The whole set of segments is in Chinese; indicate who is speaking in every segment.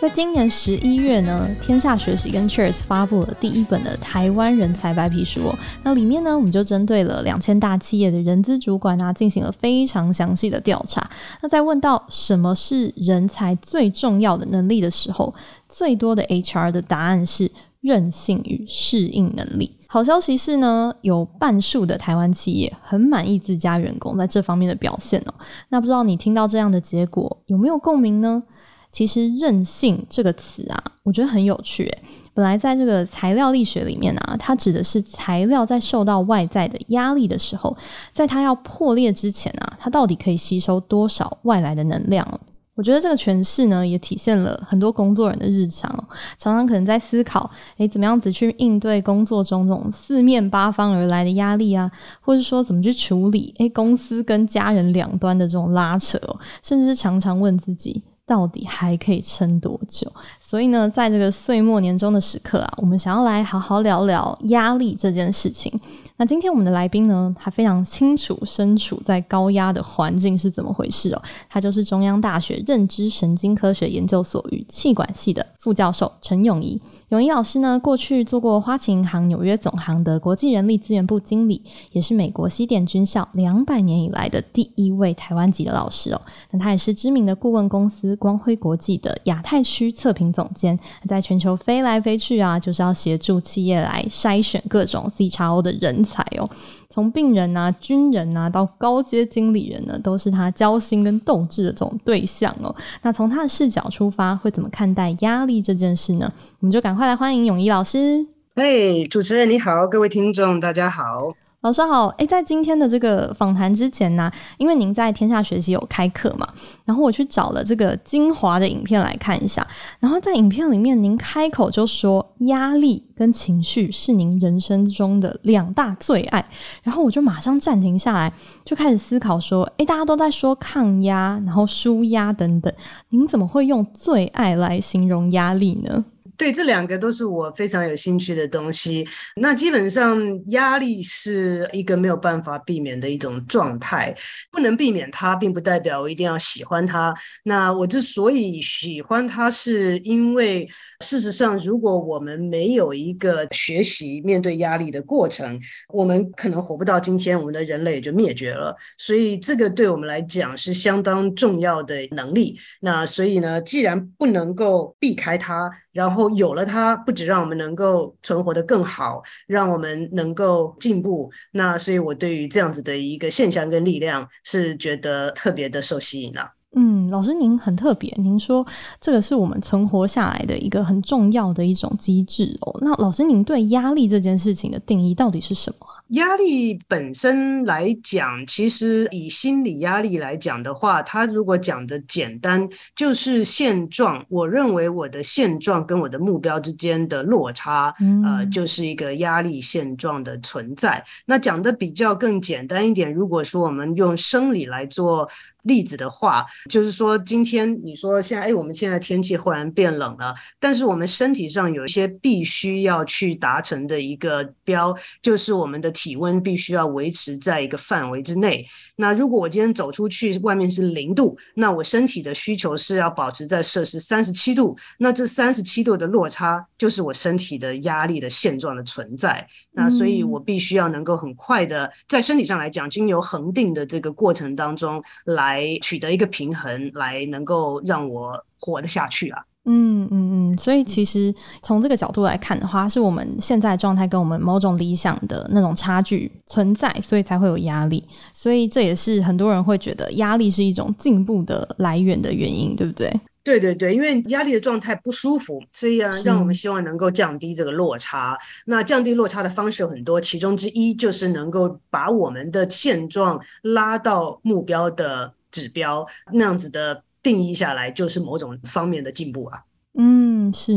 Speaker 1: 在今年十一月呢，天下学习跟 Cheers 发布了第一本的台湾人才白皮书。那里面呢，我们就针对了两千大企业的人资主管啊，进行了非常详细的调查。那在问到什么是人才最重要的能力的时候，最多的 HR 的答案是韧性与适应能力。好消息是呢，有半数的台湾企业很满意自家员工在这方面的表现哦。那不知道你听到这样的结果有没有共鸣呢？其实“韧性”这个词啊，我觉得很有趣。本来在这个材料力学里面啊，它指的是材料在受到外在的压力的时候，在它要破裂之前啊，它到底可以吸收多少外来的能量？我觉得这个诠释呢，也体现了很多工作人的日常，常常可能在思考，诶，怎么样子去应对工作中这种四面八方而来的压力啊，或者说怎么去处理诶，公司跟家人两端的这种拉扯，甚至是常常问自己。到底还可以撑多久？所以呢，在这个岁末年终的时刻啊，我们想要来好好聊聊压力这件事情。那今天我们的来宾呢，他非常清楚身处在高压的环境是怎么回事哦。他就是中央大学认知神经科学研究所与气管系的副教授陈永仪。永仪老师呢，过去做过花旗银行纽约总行的国际人力资源部经理，也是美国西点军校两百年以来的第一位台湾籍的老师哦。那他也是知名的顾问公司光辉国际的亚太区测评总监，在全球飞来飞去啊，就是要协助企业来筛选各种 CXO 的人才哦。从病人啊、军人啊到高阶经理人呢，都是他交心跟斗志的这种对象哦。那从他的视角出发，会怎么看待压力这件事呢？我们就赶快来欢迎永仪老师。
Speaker 2: 嘿，主持人你好，各位听众大家好。
Speaker 1: 老师好，诶，在今天的这个访谈之前呢，因为您在天下学习有开课嘛，然后我去找了这个精华的影片来看一下，然后在影片里面您开口就说压力跟情绪是您人生中的两大最爱，然后我就马上暂停下来，就开始思考说，诶，大家都在说抗压，然后舒压等等，您怎么会用最爱来形容压力呢？
Speaker 2: 对，这两个都是我非常有兴趣的东西。那基本上，压力是一个没有办法避免的一种状态，不能避免它，并不代表我一定要喜欢它。那我之所以喜欢它，是因为事实上，如果我们没有一个学习面对压力的过程，我们可能活不到今天，我们的人类也就灭绝了。所以，这个对我们来讲是相当重要的能力。那所以呢，既然不能够避开它，然后有了它，不止让我们能够存活得更好，让我们能够进步。那所以，我对于这样子的一个现象跟力量，是觉得特别的受吸引了。
Speaker 1: 嗯，老师您很特别，您说这个是我们存活下来的一个很重要的一种机制哦。那老师您对压力这件事情的定义到底是什么？
Speaker 2: 压力本身来讲，其实以心理压力来讲的话，它如果讲的简单，就是现状。我认为我的现状跟我的目标之间的落差，嗯、呃，就是一个压力现状的存在。那讲的比较更简单一点，如果说我们用生理来做例子的话，就是说今天你说现在，哎，我们现在天气忽然变冷了，但是我们身体上有一些必须要去达成的一个标，就是我们的。体温必须要维持在一个范围之内。那如果我今天走出去，外面是零度，那我身体的需求是要保持在摄氏三十七度。那这三十七度的落差，就是我身体的压力的现状的存在。那所以我必须要能够很快的，在身体上来讲，经由恒定的这个过程当中，来取得一个平衡，来能够让我活得下去啊。
Speaker 1: 嗯嗯嗯，所以其实从这个角度来看的话，是我们现在状态跟我们某种理想的那种差距存在，所以才会有压力。所以这也是很多人会觉得压力是一种进步的来源的原因，对不对？
Speaker 2: 对对对，因为压力的状态不舒服，所以啊，让我们希望能够降低这个落差。那降低落差的方式有很多，其中之一就是能够把我们的现状拉到目标的指标，那样子的。定义下来就是某种方面的进步啊。
Speaker 1: 嗯，是。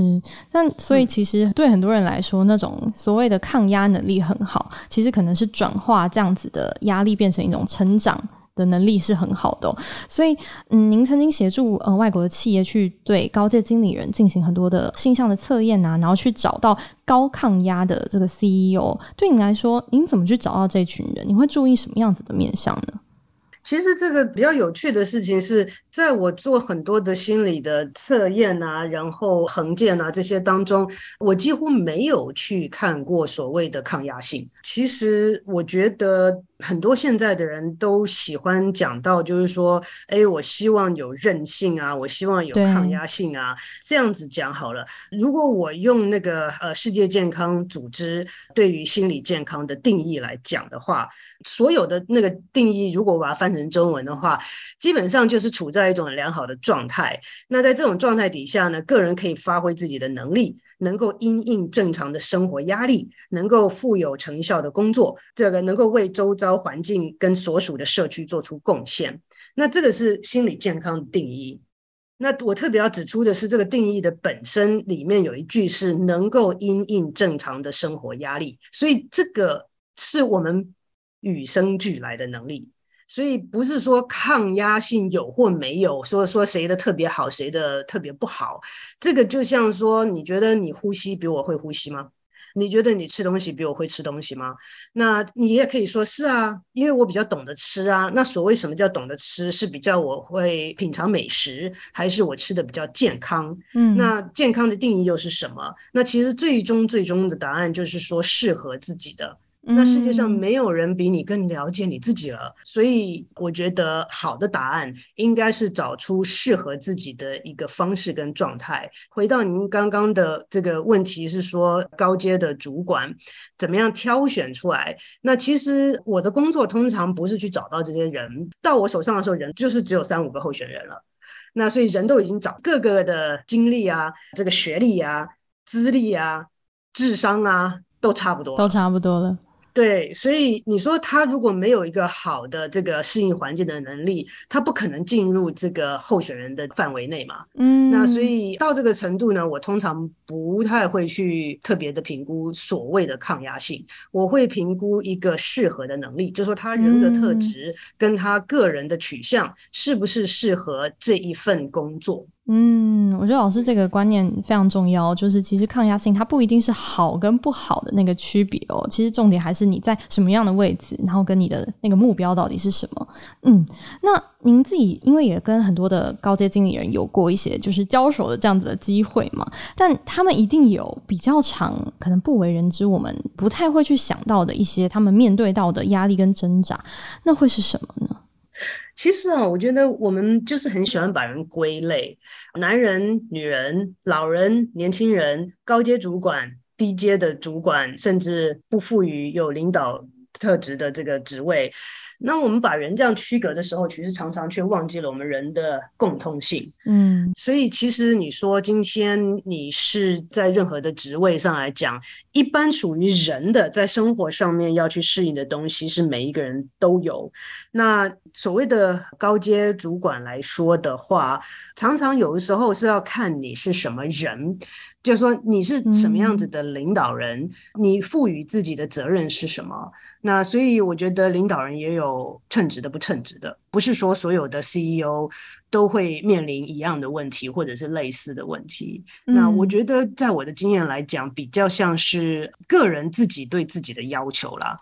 Speaker 1: 那所以其实对很多人来说，那种所谓的抗压能力很好，其实可能是转化这样子的压力变成一种成长的能力是很好的。所以，嗯，您曾经协助呃外国的企业去对高阶经理人进行很多的性向的测验啊，然后去找到高抗压的这个 CEO。对你来说，您怎么去找到这群人？你会注意什么样子的面向呢？
Speaker 2: 其实这个比较有趣的事情是，在我做很多的心理的测验啊，然后横件啊这些当中，我几乎没有去看过所谓的抗压性。其实我觉得。很多现在的人都喜欢讲到，就是说，哎，我希望有韧性啊，我希望有抗压性啊，这样子讲好了。如果我用那个呃世界健康组织对于心理健康的定义来讲的话，所有的那个定义，如果我把它翻成中文的话，基本上就是处在一种良好的状态。那在这种状态底下呢，个人可以发挥自己的能力。能够因应正常的生活压力，能够富有成效的工作，这个能够为周遭环境跟所属的社区做出贡献。那这个是心理健康定义。那我特别要指出的是，这个定义的本身里面有一句是能够因应正常的生活压力，所以这个是我们与生俱来的能力。所以不是说抗压性有或没有，说说谁的特别好，谁的特别不好。这个就像说，你觉得你呼吸比我会呼吸吗？你觉得你吃东西比我会吃东西吗？那你也可以说是啊，因为我比较懂得吃啊。那所谓什么叫懂得吃，是比较我会品尝美食，还是我吃的比较健康？嗯，那健康的定义又是什么？那其实最终最终的答案就是说适合自己的。那世界上没有人比你更了解你自己了，所以我觉得好的答案应该是找出适合自己的一个方式跟状态。回到您刚刚的这个问题是说高阶的主管怎么样挑选出来？那其实我的工作通常不是去找到这些人，到我手上的时候人就是只有三五个候选人了。那所以人都已经找各个的经历啊，这个学历啊、资历啊、智商啊都差不多，
Speaker 1: 都差不多了。
Speaker 2: 对，所以你说他如果没有一个好的这个适应环境的能力，他不可能进入这个候选人的范围内嘛。嗯，那所以到这个程度呢，我通常不太会去特别的评估所谓的抗压性，我会评估一个适合的能力，就是说他人格特质跟他个人的取向是不是适合这一份工作。
Speaker 1: 嗯，我觉得老师这个观念非常重要，就是其实抗压性它不一定是好跟不好的那个区别哦，其实重点还是你在什么样的位置，然后跟你的那个目标到底是什么。嗯，那您自己因为也跟很多的高阶经理人有过一些就是交手的这样子的机会嘛，但他们一定有比较长，可能不为人知，我们不太会去想到的一些他们面对到的压力跟挣扎，那会是什么呢？
Speaker 2: 其实啊，我觉得我们就是很喜欢把人归类，男人、女人、老人、年轻人、高阶主管、低阶的主管，甚至不赋予有领导特质的这个职位。那我们把人这样区隔的时候，其实常常却忘记了我们人的共通性。嗯，所以其实你说今天你是在任何的职位上来讲，一般属于人的在生活上面要去适应的东西，是每一个人都有。那所谓的高阶主管来说的话，常常有的时候是要看你是什么人。就是说你是什么样子的领导人，嗯，你赋予自己的责任是什么？那所以我觉得领导人也有称职的不称职的，不是说所有的 CEO 都会面临一样的问题或者是类似的问题。嗯，那我觉得在我的经验来讲，比较像是个人自己对自己的要求啦。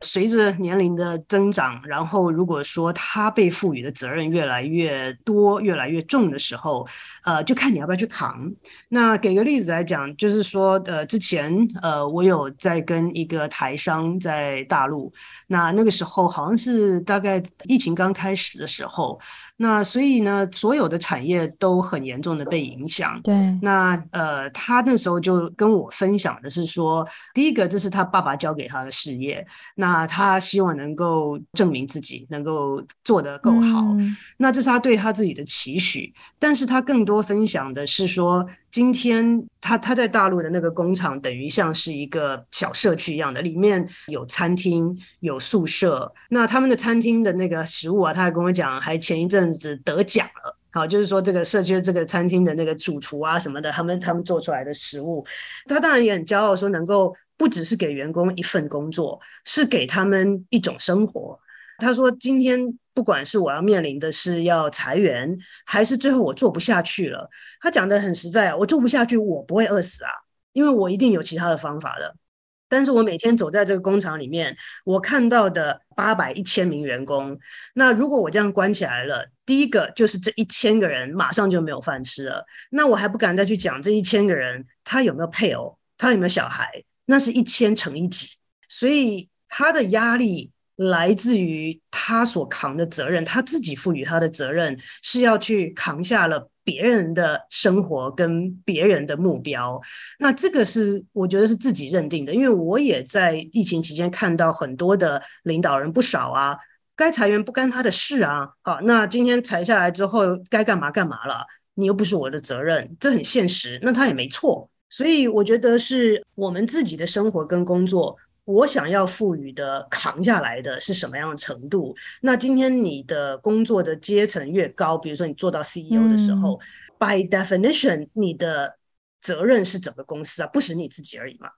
Speaker 2: 随着年龄的增长，然后如果说他被赋予的责任越来越多、越来越重的时候，呃，就看你要不要去扛。那给个例子来讲，就是说，呃，之前呃，我有在跟一个台商在大陆，那那个时候好像是大概疫情刚开始的时候。那所以呢，所有的产业都很严重的被影响。对，那呃，他那时候就跟我分享的是说，第一个这是他爸爸交给他的事业，那他希望能够证明自己，能够做得够好。嗯。那这是他对他自己的期许，但是他更多分享的是说，今天他他在大陆的那个工厂，等于像是一个小社区一样的，里面有餐厅，有宿舍。那他们的餐厅的那个食物啊，他还跟我讲，还前一阵子得奖了。好，就是说这个社区的这个餐厅的那个主厨啊什么的，他们他们做出来的食物，他当然也很骄傲，说能够不只是给员工一份工作，是给他们一种生活。他说今天不管是我要面临的是要裁员，还是最后我做不下去了，他讲得很实在，我做不下去，我不会饿死啊，因为我一定有其他的方法的。但是我每天走在这个工厂里面，我看到的八百一千名员工，那如果我这样关起来了，第一个就是这一千个人马上就没有饭吃了，那我还不敢再去讲这一千个人他有没有配偶，他有没有小孩，那是一千乘以几，所以他的压力。来自于他所扛的责任，他自己赋予他的责任是要去扛下了别人的生活跟别人的目标。那这个是我觉得是自己认定的，因为我也在疫情期间看到很多的领导人不少啊，该裁员不干他的事啊。好，那今天裁下来之后该干嘛干嘛了，你又不是我的责任，这很现实。那他也没错，所以我觉得是我们自己的生活跟工作。我想要赋予的扛下来的是什么样的程度？那今天你的工作的阶层越高，比如说你做到 CEO 的时候，嗯，by definition，你的责任是整个公司啊，不是你自己而已嘛。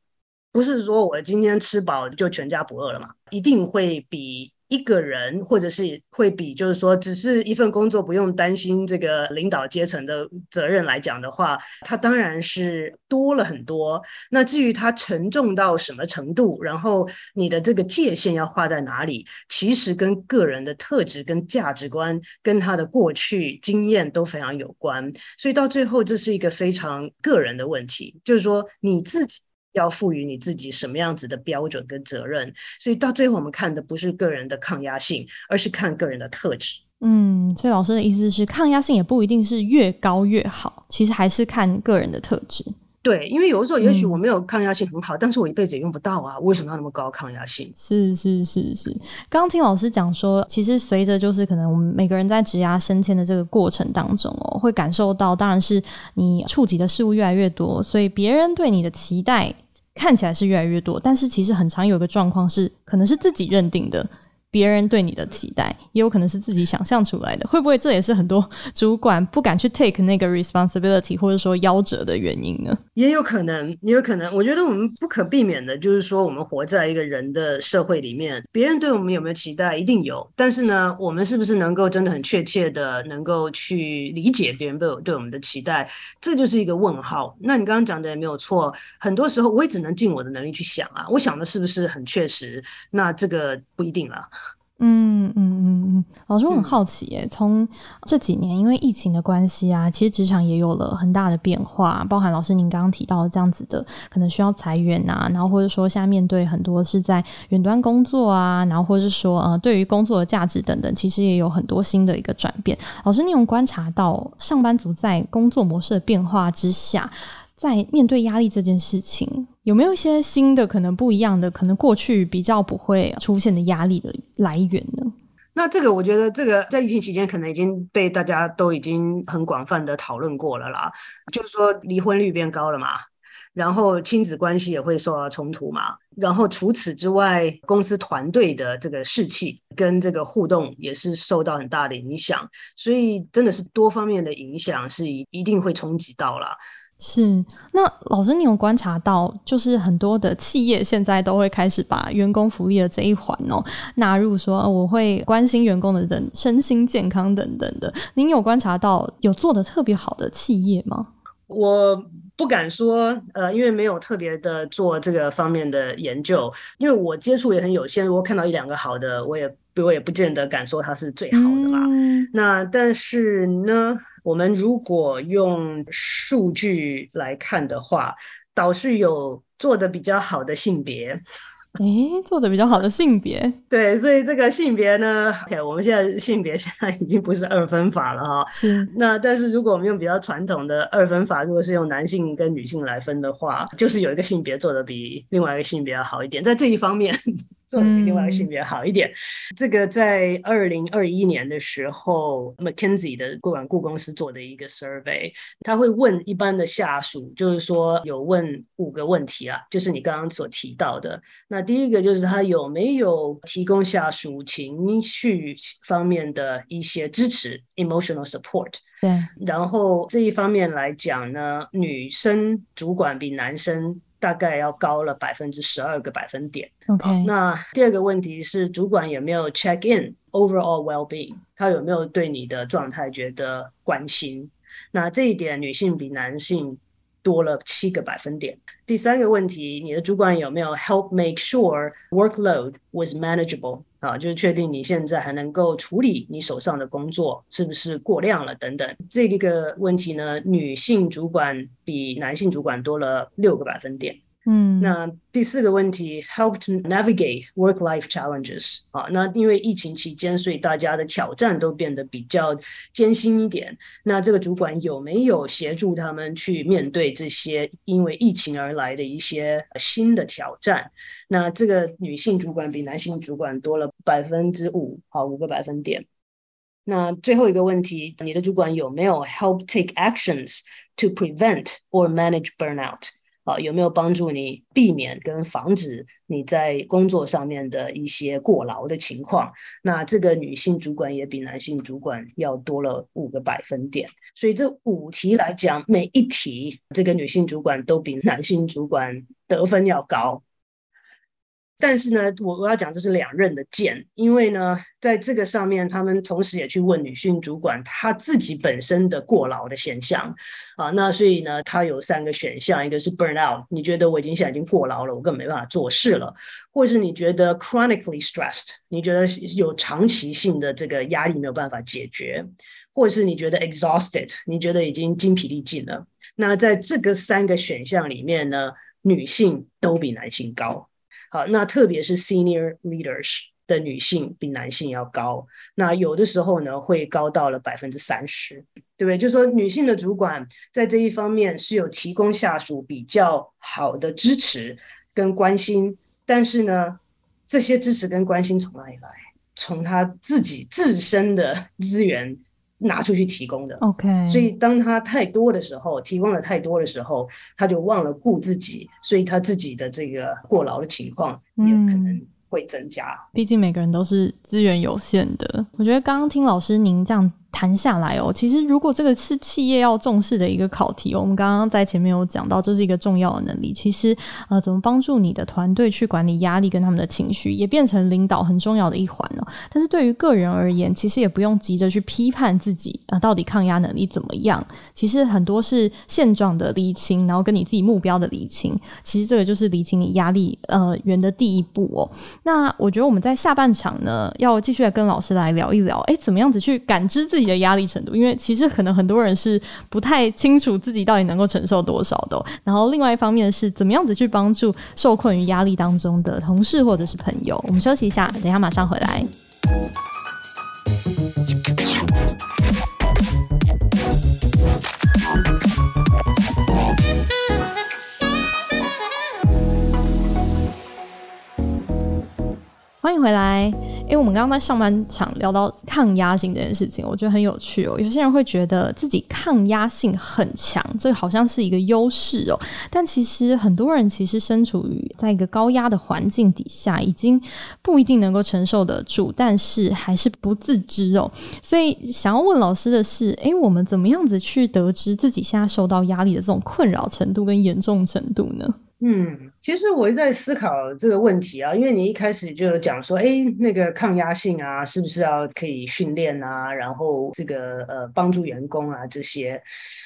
Speaker 2: 不是说我今天吃饱就全家不饿了嘛，一定会比。一个人，或者是会比，就是说，只是一份工作，不用担心这个领导阶层的责任来讲的话，它当然是多了很多。那至于它沉重到什么程度，然后你的这个界限要画在哪里，其实跟个人的特质、跟价值观、跟他的过去经验都非常有关。所以到最后，这是一个非常个人的问题，就是说你自己。要赋予你自己什么样子的标准跟责任，所以到最后我们看的不是个人的抗压性，而是看个人的特质。
Speaker 1: 嗯，所以老师的意思是，抗压性也不一定是越高越好，其实还是看个人的特质。
Speaker 2: 对，因为有的时候也许我没有抗压性很好，嗯，但是我一辈子也用不到啊。为什么要那么高抗压性？
Speaker 1: 是是是是。刚刚听老师讲说，其实随着就是可能我们每个人在职涯升迁的这个过程当中哦，会感受到，当然是你触及的事物越来越多，所以别人对你的期待。看起来是越来越多，但是其实很常有个状况是，可能是自己认定的。别人对你的期待，也有可能是自己想象出来的，会不会这也是很多主管不敢去 take 那个 responsibility，或者说夭折的原因呢？
Speaker 2: 也有可能，也有可能。我觉得我们不可避免的，就是说我们活在一个人的社会里面，别人对我们有没有期待，一定有。但是呢，我们是不是能够真的很确切的能够去理解别人对我对我们的期待，这就是一个问号。那你刚刚讲的也没有错，很多时候我也只能尽我的能力去想啊，我想的是不是很确实？那这个不一定了。
Speaker 1: 嗯嗯嗯嗯，老师，我很好奇耶，从这几年因为疫情的关系啊，其实职场也有了很大的变化，包含老师您刚刚提到的这样子的，可能需要裁员啊，然后或者说现在面对很多是在远端工作啊，然后或者是说呃，对于工作的价值等等，其实也有很多新的一个转变。老师，你有观察到上班族在工作模式的变化之下，在面对压力这件事情，有没有一些新的、可能不一样的、可能过去比较不会出现的压力的来源呢？
Speaker 2: 那这个，我觉得这个在疫情期间可能已经被大家都已经很广泛的讨论过了啦。就是说，离婚率变高了嘛，然后亲子关系也会受到冲突嘛，然后除此之外，公司团队的这个士气跟这个互动也是受到很大的影响。所以，真的是多方面的影响是一一定会冲击到了。
Speaker 1: 是，那老师，你有观察到，就是很多的企业现在都会开始把员工福利的这一环哦纳入说，说我会关心员工的人身心健康等等的。您有观察到有做的特别好的企业吗？
Speaker 2: 我不敢说，呃，因为没有特别的做这个方面的研究，因为我接触也很有限。如果看到一两个好的，我也我也不见得敢说它是最好的啦。嗯、那但是呢？我们如果用数据来看的话，倒是有做的比较好的性别，
Speaker 1: 诶，做的比较好的性别，
Speaker 2: 对，所以这个性别呢，OK，我们现在性别现在已经不是二分法了哈，
Speaker 1: 是。
Speaker 2: 那但是如果我们用比较传统的二分法，如果是用男性跟女性来分的话，就是有一个性别做的比另外一个性别要好一点，在这一方面。做的比另外一个性别好一点。嗯、这个在二零二一年的时候，McKinsey 的顾问顾公司做的一个 survey，他会问一般的下属，就是说有问五个问题啊，就是你刚刚所提到的。那第一个就是他有没有提供下属情绪方面的一些支持 （emotional support）。
Speaker 1: 对。
Speaker 2: 然后这一方面来讲呢，女生主管比男生。大概要高了百分之十二个百分点。
Speaker 1: OK，
Speaker 2: 那第二个问题是，主管有没有 check in overall well-being？他有没有对你的状态觉得关心？那这一点女性比男性多了七个百分点。第三个问题，你的主管有没有 help make sure workload was manageable？啊，就是确定你现在还能够处理你手上的工作是不是过量了等等。这个问题呢，女性主管比男性主管多了六个百分点。
Speaker 1: 嗯，
Speaker 2: 那第四个问题，help to navigate work-life challenges 啊，那因为疫情期间，所以大家的挑战都变得比较艰辛一点。那这个主管有没有协助他们去面对这些因为疫情而来的一些新的挑战？那这个女性主管比男性主管多了百分之五，好，五个百分点。那最后一个问题，你的主管有没有 help take actions to prevent or manage burnout？啊，有没有帮助你避免跟防止你在工作上面的一些过劳的情况？那这个女性主管也比男性主管要多了五个百分点，所以这五题来讲，每一题这个女性主管都比男性主管得分要高。但是呢，我我要讲这是两刃的剑，因为呢，在这个上面，他们同时也去问女性主管她自己本身的过劳的现象啊，那所以呢，她有三个选项，一个是 burn out，你觉得我已经现在已经过劳了，我根本没办法做事了，或是你觉得 chronically stressed，你觉得有长期性的这个压力没有办法解决，或是你觉得 exhausted，你觉得已经精疲力尽了。那在这个三个选项里面呢，女性都比男性高。好，那特别是 senior leaders 的女性比男性要高，那有的时候呢会高到了百分之三十，对不对？就说女性的主管在这一方面是有提供下属比较好的支持跟关心，但是呢，这些支持跟关心从哪里来？从她自己自身的资源。拿出去提供的
Speaker 1: ，OK。
Speaker 2: 所以当他太多的时候，提供的太多的时候，他就忘了顾自己，所以他自己的这个过劳的情况也可能会增加。
Speaker 1: 嗯，毕竟每个人都是资源有限的。我觉得刚刚听老师您这样。谈下来哦，其实如果这个是企业要重视的一个考题，我们刚刚在前面有讲到，这是一个重要的能力。其实呃，怎么帮助你的团队去管理压力跟他们的情绪，也变成领导很重要的一环哦。但是对于个人而言，其实也不用急着去批判自己啊，到底抗压能力怎么样？其实很多是现状的厘清，然后跟你自己目标的厘清。其实这个就是厘清你压力呃源的第一步哦。那我觉得我们在下半场呢，要继续来跟老师来聊一聊，诶，怎么样子去感知自己的压力程度，因为其实可能很多人是不太清楚自己到底能够承受多少的。然后另外一方面是怎么样子去帮助受困于压力当中的同事或者是朋友。我们休息一下，等一下马上回来。欢迎回来。因为我们刚刚在上半场聊到抗压性这件事情，我觉得很有趣哦。有些人会觉得自己抗压性很强，这好像是一个优势哦。但其实很多人其实身处于在一个高压的环境底下，已经不一定能够承受得住，但是还是不自知哦。所以想要问老师的是，诶，我们怎么样子去得知自己现在受到压力的这种困扰程度跟严重程度呢？
Speaker 2: 嗯，其实我在思考这个问题啊，因为你一开始就讲说，哎，那个抗压性啊，是不是要可以训练啊？然后这个呃，帮助员工啊这些，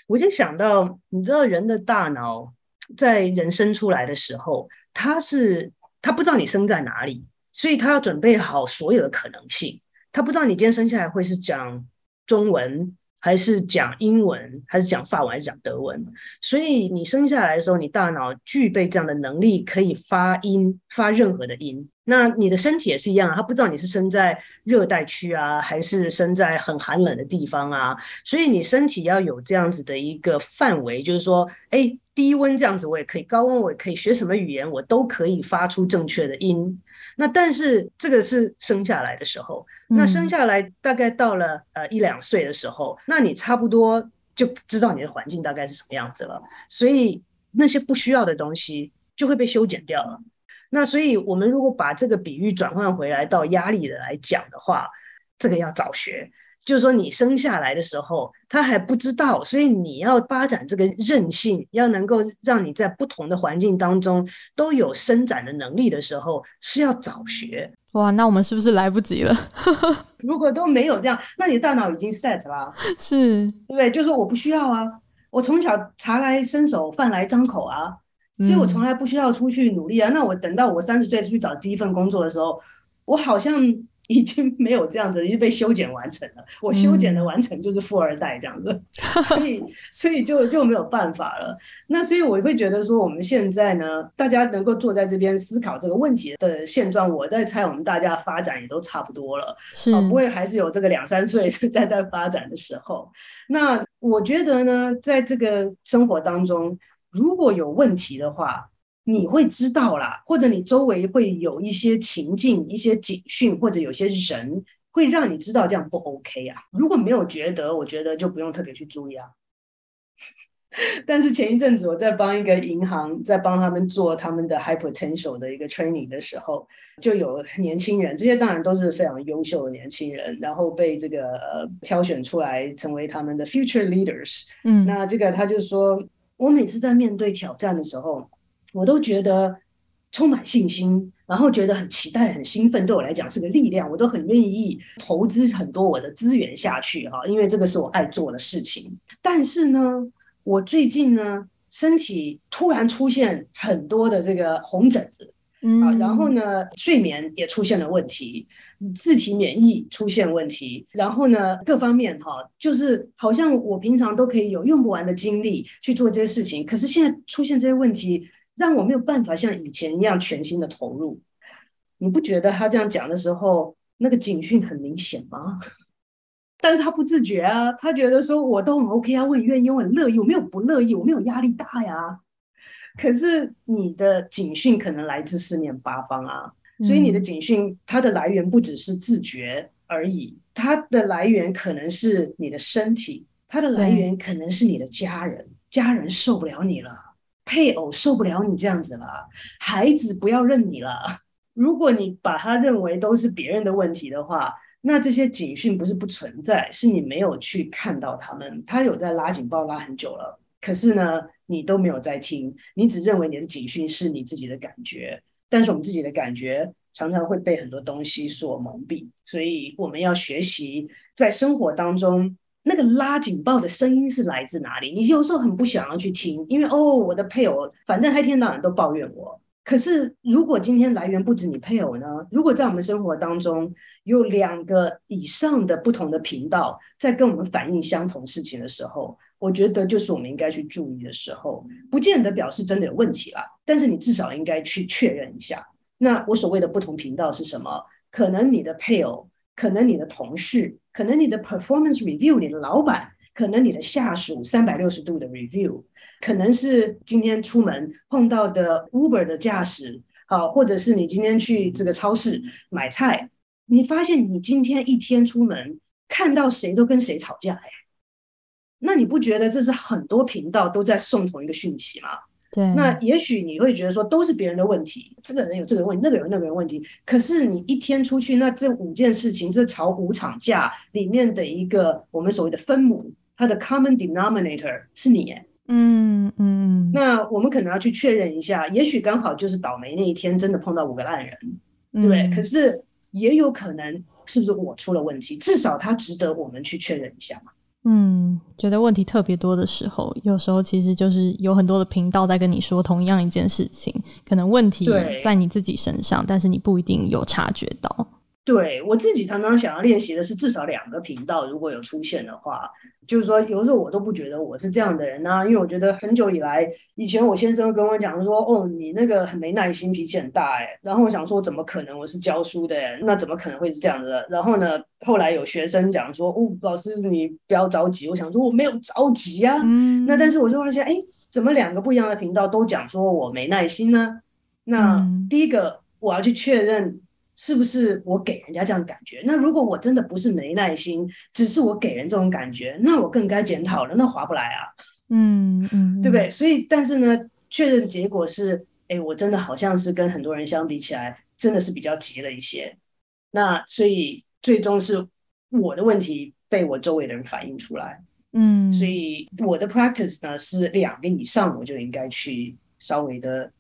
Speaker 2: 我就想到，你知道人的大脑在人生出来的时候，他是他不知道你生在哪里，所以他要准备好所有的可能性，他不知道你今天生下来会是讲中文。还是讲英文，还是讲法文，还是讲德文？所以你生下来的时候，你大脑具备这样的能力，可以发音，发任何的音。那你的身体也是一样，他不知道你是生在热带区啊，还是生在很寒冷的地方啊。所以你身体要有这样子的一个范围，就是说，哎。低温这样子我也可以，高温我也可以，学什么语言我都可以发出正确的音。那但是这个是生下来的时候，那生下来大概到了呃一两岁的时候，那你差不多就知道你的环境大概是什么样子了，所以那些不需要的东西就会被修剪掉了。那所以我们如果把这个比喻转换回来到压力的来讲的话，这个要早学。就是说，你生下来的时候，他还不知道，所以你要发展这个韧性，要能够让你在不同的环境当中都有伸展的能力的时候，是要早学。
Speaker 1: 哇，那我们是不是来不及了？
Speaker 2: 如果都没有这样，那你大脑已经 set 了，
Speaker 1: 是，
Speaker 2: 对不对？就是说我不需要啊，我从小茶来伸手，饭来张口啊，所以我从来不需要出去努力啊。嗯、那我等到我三十岁出去找第一份工作的时候，我好像。已经没有这样子，已经被修剪完成了。我修剪的完成就是富二代这样子，嗯、所以所以就就没有办法了。那所以我会觉得说，我们现在呢，大家能够坐在这边思考这个问题的现状，我在猜我们大家发展也都差不多了，是、啊、不会还是有这个两三岁是在在发展的时候。那我觉得呢，在这个生活当中，如果有问题的话，你会知道啦，或者你周围会有一些情境、一些警讯，或者有些人会让你知道这样不 OK 啊。如果没有觉得，我觉得就不用特别去注意啊。但是前一阵子我在帮一个银行，在帮他们做他们的 high potential 的一个 training 的时候，就有年轻人，这些当然都是非常优秀的年轻人，然后被这个呃挑选出来成为他们的 future leaders。嗯，那这个他就说，我每次在面对挑战的时候。我都觉得充满信心，然后觉得很期待、很兴奋，对我来讲是个力量。我都很愿意投资很多我的资源下去，哈，因为这个是我爱做的事情。但是呢，我最近呢，身体突然出现很多的这个红疹子，嗯，然后呢，睡眠也出现了问题，自体免疫出现问题，然后呢，各方面哈，就是好像我平常都可以有用不完的精力去做这些事情，可是现在出现这些问题。让我没有办法像以前一样全心的投入，你不觉得他这样讲的时候，那个警讯很明显吗？但是他不自觉啊，他觉得说我都很 OK 啊，我很愿意，我很乐意，我没有不乐意，我没有压力大呀。可是你的警讯可能来自四面八方啊，所以你的警讯它的来源不只是自觉而已，它的来源可能是你的身体，它的来源可能是你的家人，家人受不了你了。配偶受不了你这样子了，孩子不要认你了。如果你把他认为都是别人的问题的话，那这些警讯不是不存在，是你没有去看到他们。他有在拉警报拉很久了，可是呢，你都没有在听，你只认为你的警讯是你自己的感觉。但是我们自己的感觉常常会被很多东西所蒙蔽，所以我们要学习在生活当中。那个拉警报的声音是来自哪里？你有时候很不想要去听，因为哦，我的配偶反正他一天到晚都抱怨我。可是如果今天来源不止你配偶呢？如果在我们生活当中有两个以上的不同的频道在跟我们反映相同事情的时候，我觉得就是我们应该去注意的时候，不见得表示真的有问题啦，但是你至少应该去确认一下。那我所谓的不同频道是什么？可能你的配偶，可能你的同事。可能你的 performance review，你的老板，可能你的下属三百六十度的 review，可能是今天出门碰到的 Uber 的驾驶，好，或者是你今天去这个超市买菜，你发现你今天一天出门看到谁都跟谁吵架哎，那你不觉得这是很多频道都在送同一个讯息吗？
Speaker 1: 对，
Speaker 2: 那也许你会觉得说都是别人的问题，这个人有这个问题，那个人有那个人问题。可是你一天出去，那这五件事情，这吵五场架里面的一个我们所谓的分母，它的 common denominator 是你耶。
Speaker 1: 嗯嗯。那
Speaker 2: 我们可能要去确认一下，也许刚好就是倒霉那一天，真的碰到五个烂人，对不对？嗯。可是也有可能是不是我出了问题？至少它值得我们去确认一下嘛。
Speaker 1: 嗯，觉得问题特别多的时候，有时候其实就是有很多的频道在跟你说同样一件事情，可能问题在你自己身上，但是你不一定有察觉到。
Speaker 2: 对，我自己常常想要练习的是至少两个频道，如果有出现的话，就是说有时候我都不觉得我是这样的人啊，因为我觉得很久以来，以前我先生会跟我讲说，哦，你那个很没耐心，脾气很大哎，然后我想说怎么可能，我是教书的，那怎么可能会是这样的？然后呢，后来有学生讲说，哦，老师你不要着急，我想说我没有着急啊，嗯，那但是我就发现，哎。怎么两个不一样的频道都讲说我没耐心呢？那第一个我要去确认是不是我给人家这样感觉。那如果我真的不是没耐心，只是我给人这种感觉，那我更该检讨了，那划不来啊。
Speaker 1: 嗯嗯，
Speaker 2: 对不对？所以但是呢，确认结果是，哎，我真的好像是跟很多人相比起来，真的是比较急了一些。那所以最终是我的问题被我周围的人反映出来。
Speaker 1: 嗯，
Speaker 2: 所以我的 practice 呢是两个以上，我就应该去稍微的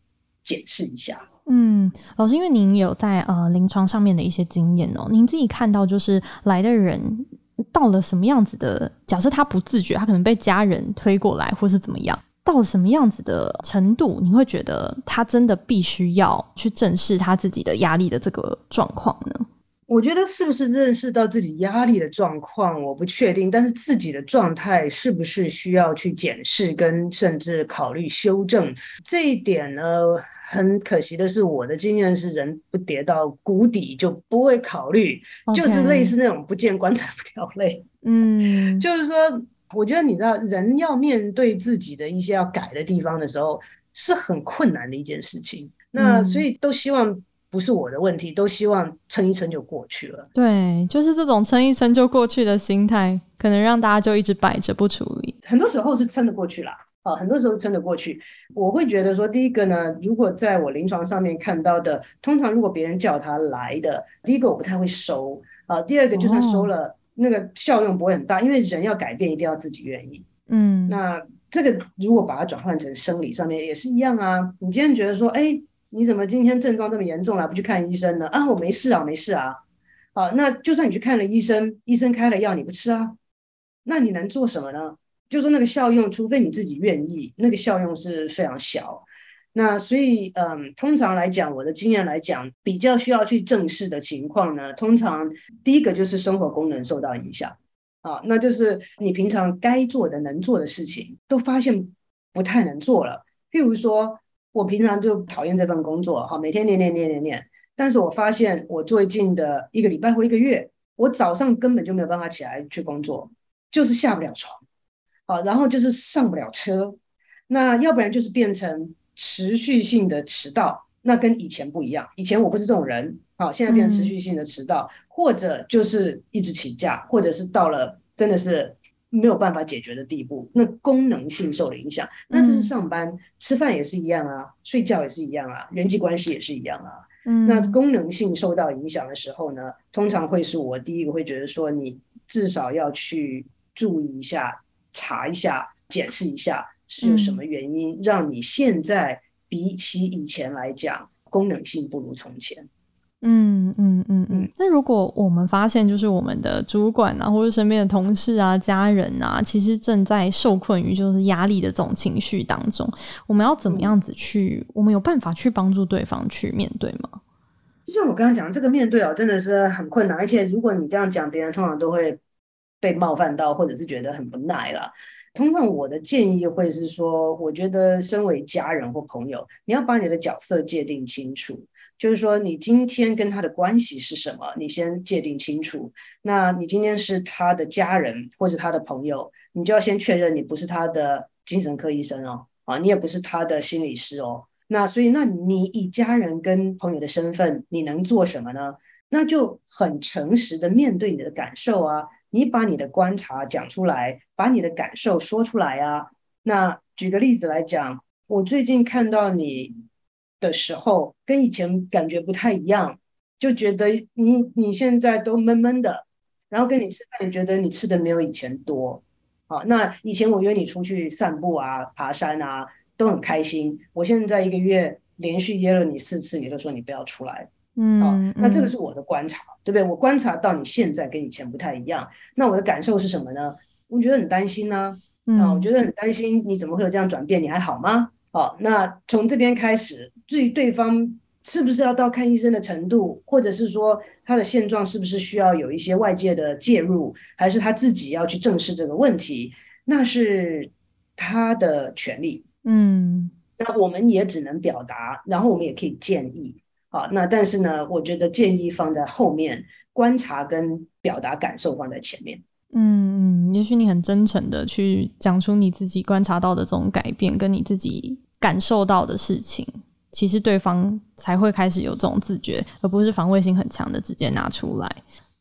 Speaker 2: 检视一下。
Speaker 1: 嗯，老师，因为您有在呃临床上面的一些经验哦，您自己看到就是来的人到了什么样子的，假设他不自觉，他可能被家人推过来，或是怎么样，到了什么样子的程度，你会觉得他真的必须要去正视他自己的压力的这个状况呢？
Speaker 2: 我觉得是不是认识到自己压力的状况，我不确定。但是自己的状态是不是需要去检视跟甚至考虑修正这一点呢？很可惜的是，我的经验是人不跌到谷底就不会考虑.就是类似那种不见棺材不掉泪。
Speaker 1: 嗯，
Speaker 2: 就是说，我觉得你知道，人要面对自己的一些要改的地方的时候，是很困难的一件事情。那所以都希望。不是我的问题，都希望撑一撑就过去了。
Speaker 1: 对，就是这种撑一撑就过去的心态，可能让大家就一直摆着不处理。
Speaker 2: 很多时候是撑得过去啦，啊，很多时候撑得过去。我会觉得说，第一个呢，如果在我临床上面看到的，通常如果别人叫他来的，第一个我不太会收啊，第二个就算收了，哦，那个效用不会很大，因为人要改变一定要自己愿意。
Speaker 1: 嗯，
Speaker 2: 那这个如果把它转换成生理上面也是一样啊。你今天觉得说，哎。你怎么今天症状这么严重了，不去看医生呢？啊，我没事啊，没事啊。啊，那就算你去看了医生，医生开了药你不吃啊，那你能做什么呢？就说那个效用，除非你自己愿意，那个效用是非常小。那所以，嗯，通常来讲，我的经验来讲，比较需要去正视的情况呢，通常第一个就是生活功能受到影响啊，那就是你平常该做的、能做的事情，都发现不太能做了，譬如说。我平常就讨厌这份工作，好，每天念念念念念。但是我发现我最近的一个礼拜或一个月，我早上根本就没有办法起来去工作，就是下不了床，好，然后就是上不了车，那要不然就是变成持续性的迟到，那跟以前不一样。以前我不是这种人，好，现在变成持续性的迟到，嗯，或者就是一直请假，或者是到了真的是。没有办法解决的地步，那功能性受了影响。那这是上班、嗯、吃饭也是一样啊，睡觉也是一样啊，人际关系也是一样啊。嗯，那功能性受到影响的时候呢，通常会是我第一个会觉得说，你至少要去注意一下，查一下，检视一下是有什么原因让你现在比起以前来讲，功能性不如从前。
Speaker 1: 嗯嗯嗯嗯，那如果我们发现，就是我们的主管啊，或者身边的同事啊、家人啊，其实正在受困于就是压力的这种情绪当中，我们要怎么样子去？我们有办法去帮助对方去面对吗？
Speaker 2: 就像我刚刚讲，这个面对啊，真的是很困难。而且如果你这样讲，别人通常都会被冒犯到，或者是觉得很不耐了。通常我的建议会是说，我觉得身为家人或朋友，你要把你的角色界定清楚。就是说，你今天跟他的关系是什么？你先界定清楚。那你今天是他的家人或是他的朋友，你就要先确认你不是他的精神科医生哦，啊，你也不是他的心理师哦。那所以，那你以家人跟朋友的身份，你能做什么呢？那就很诚实的面对你的感受啊，你把你的观察讲出来，把你的感受说出来啊。那举个例子来讲，我最近看到你。的时候跟以前感觉不太一样，就觉得你你现在都闷闷的，然后跟你吃饭也觉得你吃的没有以前多，好，那以前我约你出去散步啊、爬山啊都很开心，我现在一个月连续约了你四次，你都说你不要出来，嗯，好，那这个是我的观察，对不对？我观察到你现在跟以前不太一样，那我的感受是什么呢？我觉得很担心呢，啊，我觉得很担心，你怎么会有这样转变？你还好吗？好，那从这边开始，至于对方是不是要到看医生的程度，或者是说他的现状是不是需要有一些外界的介入，还是他自己要去正视这个问题，那是他的权利。
Speaker 1: 嗯，
Speaker 2: 那我们也只能表达，然后我们也可以建议。好，那但是呢，我觉得建议放在后面，观察跟表达感受放在前面。
Speaker 1: 嗯嗯，也许你很真诚的去讲出你自己观察到的这种改变，跟你自己感受到的事情，其实对方才会开始有这种自觉，而不是防卫性很强的直接拿出来。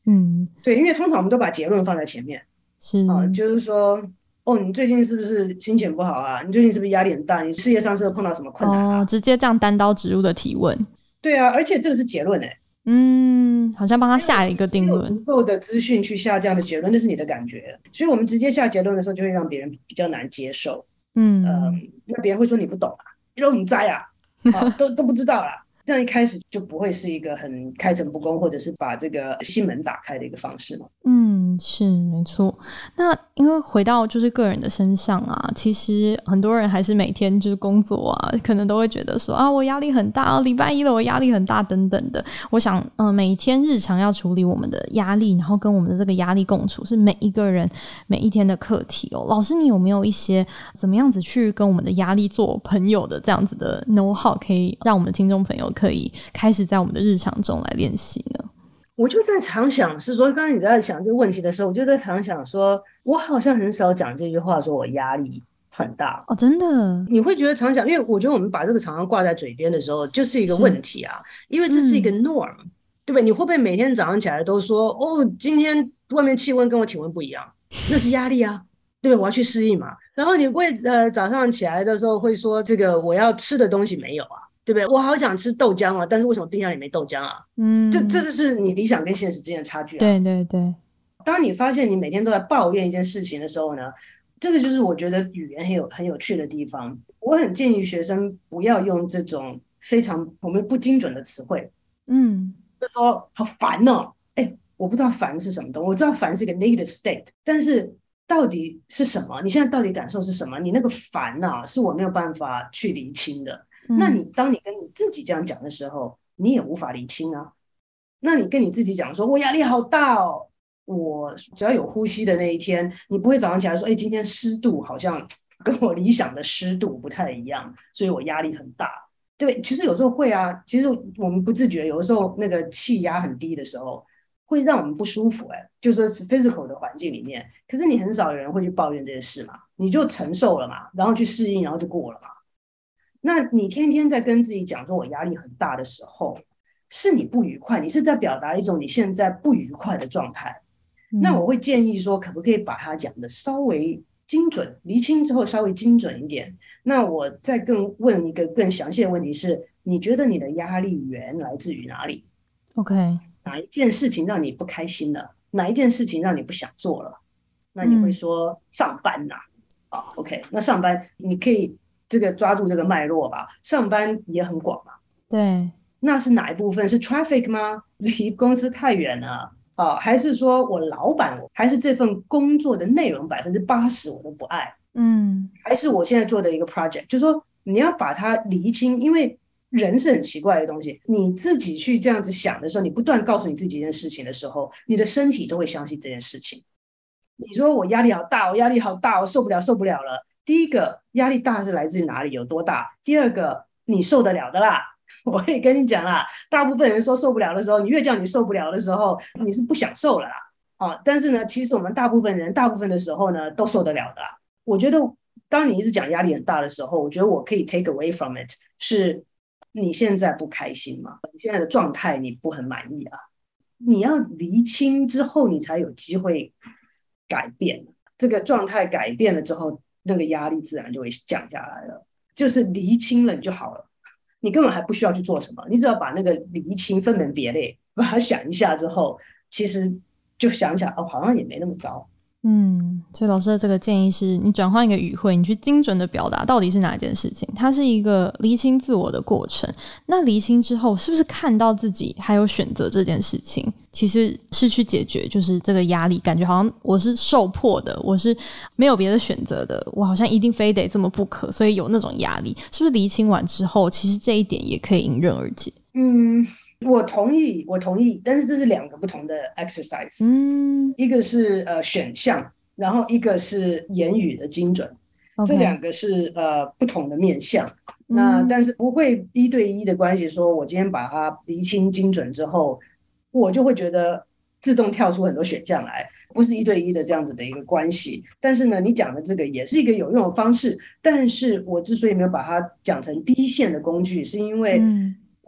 Speaker 1: 嗯，
Speaker 2: 对，因为通常我们都把结论放在前面，
Speaker 1: 是
Speaker 2: 啊，就是说。哦，你最近是不是心情不好啊？你最近是不是压力很大？你事业上是不是碰到什么困难啊？
Speaker 1: 哦，直接这样单刀直入的提问。
Speaker 2: 对啊，而且这个是结论哎。
Speaker 1: 嗯，好像帮他下一个定论。有足
Speaker 2: 够的资讯去下这样的结论，那是你的感觉。所以我们直接下结论的时候，就会让别人比较难接受。
Speaker 1: 嗯，
Speaker 2: 呃，那别人会说你不懂啊，你说你栽啊，啊，都都不知道啦。这样一开始就不会是一个很开诚布公，或者是把这个心门打开的一个方式嘛。
Speaker 1: 嗯，是没错。那因为回到就是个人的身上啊，其实很多人还是每天就是工作啊，可能都会觉得说啊，我压力很大，礼拜一了我压力很大等等的。我想，嗯、呃，每天日常要处理我们的压力，然后跟我们的这个压力共处，是每一个人每一天的课题哦。老师，你有没有一些怎么样子去跟我们的压力做朋友的这样子的 know how，可以让我们的听众朋友可以开始在我们的日常中来练习呢？
Speaker 2: 我就在常想，是说刚才你在想这个问题的时候，我就在常想说，我好像很少讲这句话，说我压力很大
Speaker 1: 哦，真的？
Speaker 2: 你会觉得常想，因为我觉得我们把这个常常挂在嘴边的时候，就是一个问题啊，因为这是一个 norm，、嗯、对不对？你会不会每天早上起来都说，哦，今天外面气温跟我体温不一样，那是压力啊，对？我要去适应嘛。然后你会呃早上起来的时候会说，这个我要吃的东西没有啊。对不对？我好想吃豆浆啊，但是为什么冰箱里没豆浆啊？嗯，这这个是你理想跟现实之间的差距啊。
Speaker 1: 对对对。
Speaker 2: 当你发现你每天都在抱怨一件事情的时候呢，这个就是我觉得语言很有很有趣的地方。我很建议学生不要用这种非常我们不精准的词汇。嗯，就说好烦哦。哎，我不知道烦是什么东西，我知道烦是一个 negative state，但是到底是什么？你现在到底感受是什么？你那个烦啊，是我没有办法去厘清的。那你当你跟你自己这样讲的时候，你也无法理清啊。那你跟你自己讲说，我压力好大哦，我只要有呼吸的那一天，你不会早上起来说，哎，今天湿度好像 跟我理想的湿度不太一样，所以我压力很大。对，其实有时候会啊，其实我们不自觉，有的时候那个气压很低的时候，会让我们不舒服。哎，就说是 physical 的环境里面，可是你很少有人会去抱怨这些事嘛，你就承受了嘛，然后去适应，然后就过了嘛。那你天天在跟自己讲说我压力很大的时候，是你不愉快，你是在表达一种你现在不愉快的状态。嗯。那我会建议说，可不可以把它讲的稍微精准，厘清之后稍微精准一点。那我再更问一个更详细的问题是，你觉得你的压力源来自于哪里
Speaker 1: ？OK，
Speaker 2: 哪一件事情让你不开心了？哪一件事情让你不想做了？那你会说上班呐？啊，OK，那上班你可以。这个抓住这个脉络吧，上班也很广嘛。
Speaker 1: 对，
Speaker 2: 那是哪一部分？是 traffic 吗？离公司太远了啊？还是说我老板，还是这份工作的内容百分之八十我都不爱？嗯，还是我现在做的一个 project，就是说你要把它厘清，因为人是很奇怪的东西。你自己去这样子想的时候，你不断告诉你自己一件事情的时候，你的身体都会相信这件事情。你说我压力好大，我压力好大，我受不了，受不了了。第一个压力大是来自于哪里？有多大？第二个你受得了的啦，我可以跟你讲啦，大部分人说受不了的时候，你越叫你受不了的时候，你是不想受了啦。啊，但是呢，其实我们大部分人大部分的时候呢，都受得了的啦。我觉得当你一直讲压力很大的时候，我觉得我可以 take away from it，是你现在不开心吗？你现在的状态你不很满意啊？你要厘清之后，你才有机会改变这个状态，改变了之后。那个压力自然就会降下来了，就是厘清了你就好了，你根本还不需要去做什么，你只要把那个厘清分门别类，把它想一下之后，其实就想想哦，好像也没那么糟。
Speaker 1: 嗯，所以老师的这个建议是你转换一个语汇，你去精准的表达到底是哪一件事情。它是一个厘清自我的过程。那厘清之后，是不是看到自己还有选择这件事情，其实是去解决，就是这个压力，感觉好像我是受迫的，我是没有别的选择的，我好像一定非得这么不可，所以有那种压力。是不是厘清完之后，其实这一点也可以迎刃而解？
Speaker 2: 嗯。我同意，我同意，但是这是两个不同的 exercise，嗯，一个是呃选项，然后一个是言语的精准.这两个是呃不同的面向，嗯，那但是不会一对一的关系，说我今天把它厘清精准之后，我就会觉得自动跳出很多选项来，不是一对一的这样子的一个关系。但是呢，你讲的这个也是一个有用的方式。但是我之所以没有把它讲成第一线的工具，是因为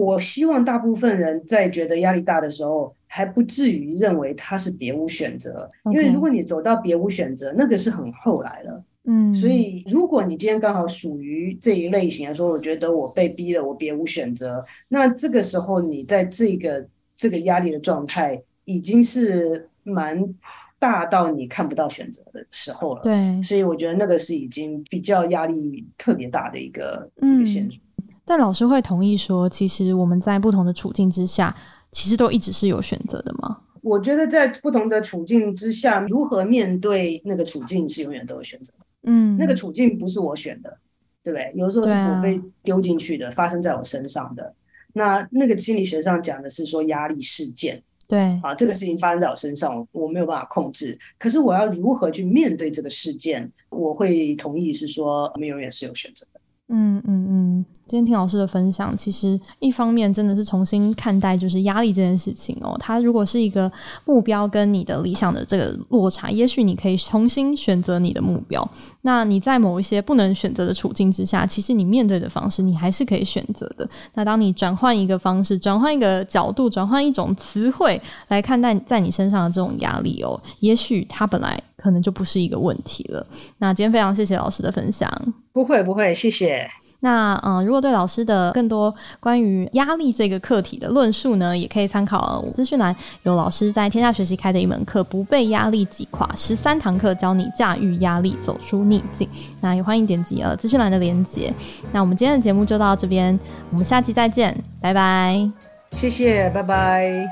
Speaker 2: 我希望大部分人在觉得压力大的时候，还不至于认为他是别无选择。因为如果你走到别无选择，那个是很后来了。嗯，所以如果你今天刚好属于这一类型来说，我觉得我被逼了，我别无选择。那这个时候，你在这个这个压力的状态。已经是蛮大到你看不到选择的时候了，
Speaker 1: 对，
Speaker 2: 所以我觉得那个是已经比较压力特别大的一个一个现状。
Speaker 1: 但老师会同意说，其实我们在不同的处境之下，其实都一直是有选择的吗？
Speaker 2: 我觉得在不同的处境之下，如何面对那个处境是永远都有选择。嗯，那个处境不是我选的，对不对？有时候是我被丢进去的，发生在我身上的。那那个心理学上讲的是说压力事件。
Speaker 1: 对
Speaker 2: 啊，这个事情发生在我身上，我没有办法控制。可是我要如何去面对这个事件？我会同意是说，我们永远是有选择的。
Speaker 1: 嗯嗯嗯，今天听老师的分享，其实一方面真的是重新看待就是压力这件事情哦。它如果是一个目标跟你的理想的这个落差，也许你可以重新选择你的目标。那你在某一些不能选择的处境之下，其实你面对的方式你还是可以选择的。那当你转换一个方式，转换一个角度，转换一种词汇来看待在你身上的这种压力哦，也许它本来。可能就不是一个问题了。那今天非常谢谢老师的分享。
Speaker 2: 不会不会，谢谢。
Speaker 1: 那嗯、如果对老师的更多关于压力这个课题的论述呢，也可以参考资讯栏有老师在天下学习开的一门课《不被压力击垮》，十三堂课教你驾驭压力，走出逆境。那也欢迎点击呃资讯栏的连结。那我们今天的节目就到这边，我们下期再见，拜拜。
Speaker 2: 谢谢，拜拜。